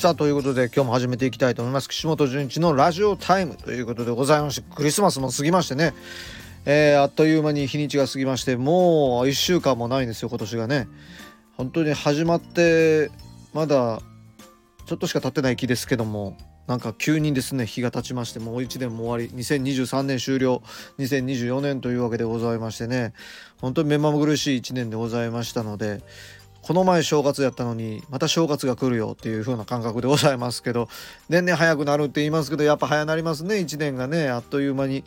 さあということで今日も始めていきたいと思います。岸本純一のラジオタイムということでございましてクリスマスも過ぎましてね、えー、あっという間に日にちが過ぎましてもう1週間もないんですよ今年がね。本当に始まってまだちょっとしか経ってない気ですけどもなんか急にですね日が経ちましてもう1年も終わり2023年終了2024年というわけでございましてね。本当に目まぐるしい1年でございましたのでこの前正月やったのにまた正月が来るよっていう風な感覚でございますけど年々早くなるって言いますけどやっぱ早なりますね1年がねあっという間に、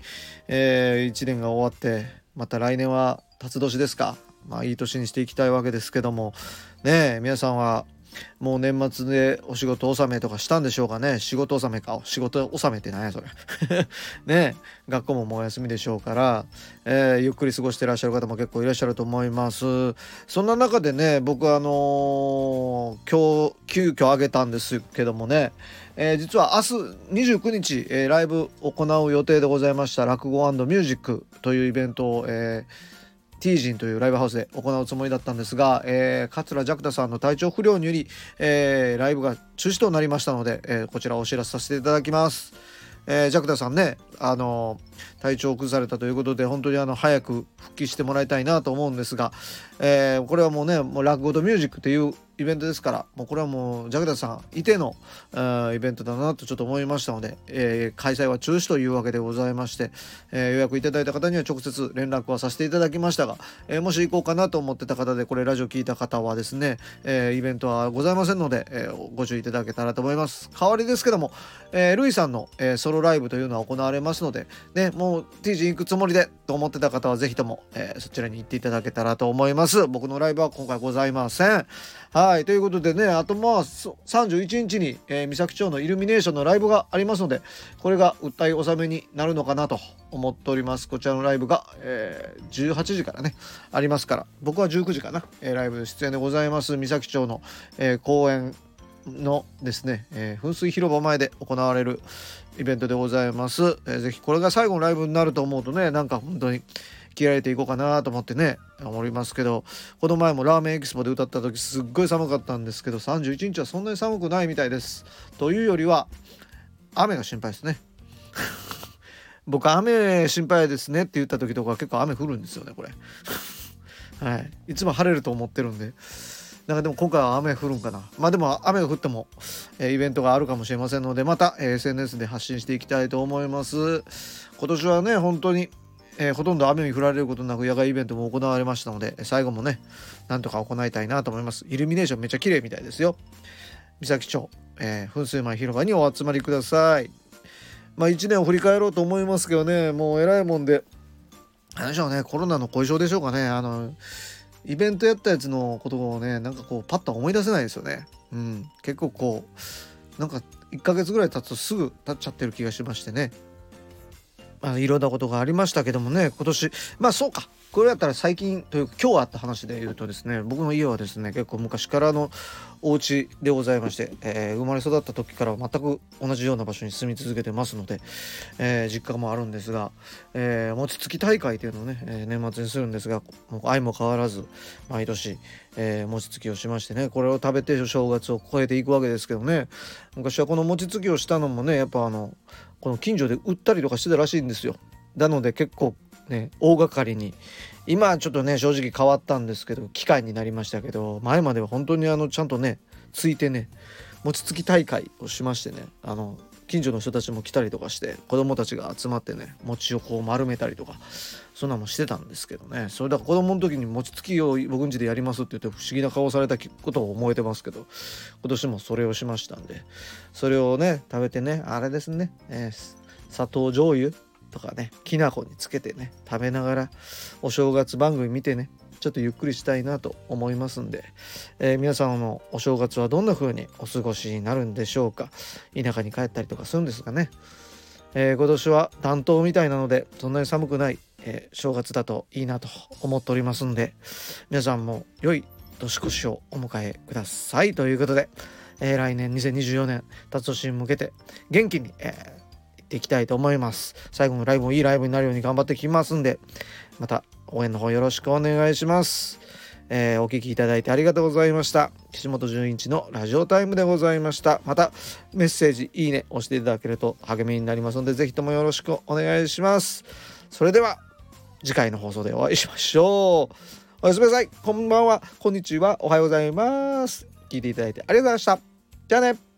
えー、1年が終わってまた来年は辰年ですか。まあいい年にしていきたいわけですけども。ねえ皆さんはもう年末でお仕事納めとかしたんでしょうかね。仕事納めか。仕事納めって何やそれ。ね。学校ももう休みでしょうから、えー、ゆっくり過ごしてらっしゃる方も結構いらっしゃると思います。そんな中でね僕あのー、今日急遽あげたんですけどもね。えー、実は明日29日、えー、ライブ行う予定でございました。落語ミュージックというイベントを、えーティージンというライブハウスで行うつもりだったんですが、えー、桂ジャクタさんの体調不良により、えー、ライブが中止となりましたので、えー、こちらお知らせさせていただきます。えー、ジャクタさんね、あの体調を崩されたということで本当にあの早く復帰してもらいたいなと思うんですが、えー、これはもうねもう落語とミュージックというイベントですからもうこれはもうジャクダさんいてのイベントだなとちょっと思いましたので、えー、開催は中止というわけでございまして、えー、予約いただいた方には直接連絡はさせていただきましたが、え、もし行こうかなと思ってた方でこれラジオ聞いた方はですね、えイベントはございませんので、えご注意いただけたらと思います。代わりですけども、えルイさんの、えソロライブというのは行われますのでねもう T 字行くつもりでと思ってた方は是非とも、えそちらに行っていただけたらと思います。僕のライブは今回ございません。はい。ということでねあとまあ31日に、えー、三崎町のイルミネーションのライブがありますのでこれが訴え納めになるのかなと思っております。こちらのライブが、えー、18時からねありますから。僕は19時かな、えー、ライブ出演でございます。三崎町の、えー、公演のですね、えー、噴水広場前で行われるイベントでございます、えー、ぜひこれが最後のライブになると思うとねなんか本当に着られていこうかなと思ってね思いますけどこの前もラーメンエキスポで歌った時すっごい寒かったんですけど31日はそんなに寒くないみたいです。というよりは雨が心配ですね。僕雨心配ですねって言った時とか結構雨降るんですよねこれ。はい。いつも晴れると思ってるんで。なんかでも今回は雨降るんかな。まあでも雨が降っても、えー、イベントがあるかもしれませんのでまた、えー、SNS で発信していきたいと思います。今年はね本当にえー、ほとんど雨に降られることなく野外イベントも行われましたので最後もねなんとか行いたいなと思います。イルミネーションめっちゃ綺麗みたいですよ。三崎町、えー、噴水前広場にお集まりください。まあ1年を振り返ろうと思いますけどねもう偉いもんで何でしょうねコロナの後遺症でしょうかね。あのイベントやったやつのことをねなんかこうパッと思い出せないですよね。うん。結構こうなんか1ヶ月ぐらい経つとすぐ経っちゃってる気がしましてね。あいろんなことがありましたけどもね今年まあそうか。これやったら最近というか今日あった話で言うとですね僕の家はですね結構昔からのお家でございまして、えー、生まれ育った時から全く同じような場所に住み続けてますので、えー、実家もあるんですが、えー、餅つき大会というのをね、え年末にするんですがもう相も変わらず毎年、え餅つきをしましてねこれを食べて正月を超えていくわけですけどね昔はこの餅つきをしたのもねやっぱあのこの近所で売ったりとかしてたらしいんですよ。なので結構ね大掛かりに今はちょっとね正直変わったんですけど機械になりましたけど前までは本当にあのちゃんとねついてね餅つき大会をしましてねあの近所の人たちも来たりとかして子供たちが集まってね餅をこう丸めたりとかそんなもしてたんですけどね。それだから子供の時に餅つきを僕ん家でやりますって言って不思議な顔されたことを覚えてますけど今年もそれをしましたんでそれをね食べてねあれですね、えー、砂糖醤油とかねきな粉につけてね食べながらお正月番組見てねちょっとゆっくりしたいなと思いますんで、えー、皆さんのお正月はどんな風にお過ごしになるんでしょうか。田舎に帰ったりとかするんですかね、えー、今年は暖冬みたいなのでそんなに寒くない、えー、正月だといいなと思っておりますんで皆さんも良い年越しをお迎えください。ということで、え来年2024年達年に向けて元気に、えていきたいと思います。最後のライブもいいライブになるように頑張ってきますんでまた応援の方よろしくお願いします。えー、お聞きいただいてありがとうございました。岸本純一のラジオタイムでございました。またメッセージいいね押していただけると励みになりますのでぜひともよろしくお願いします。それでは次回の放送でお会いしましょう。おやすみなさい。こんばんは。こんにちは。おはようございます。聞いていただいてありがとうございました。じゃあね。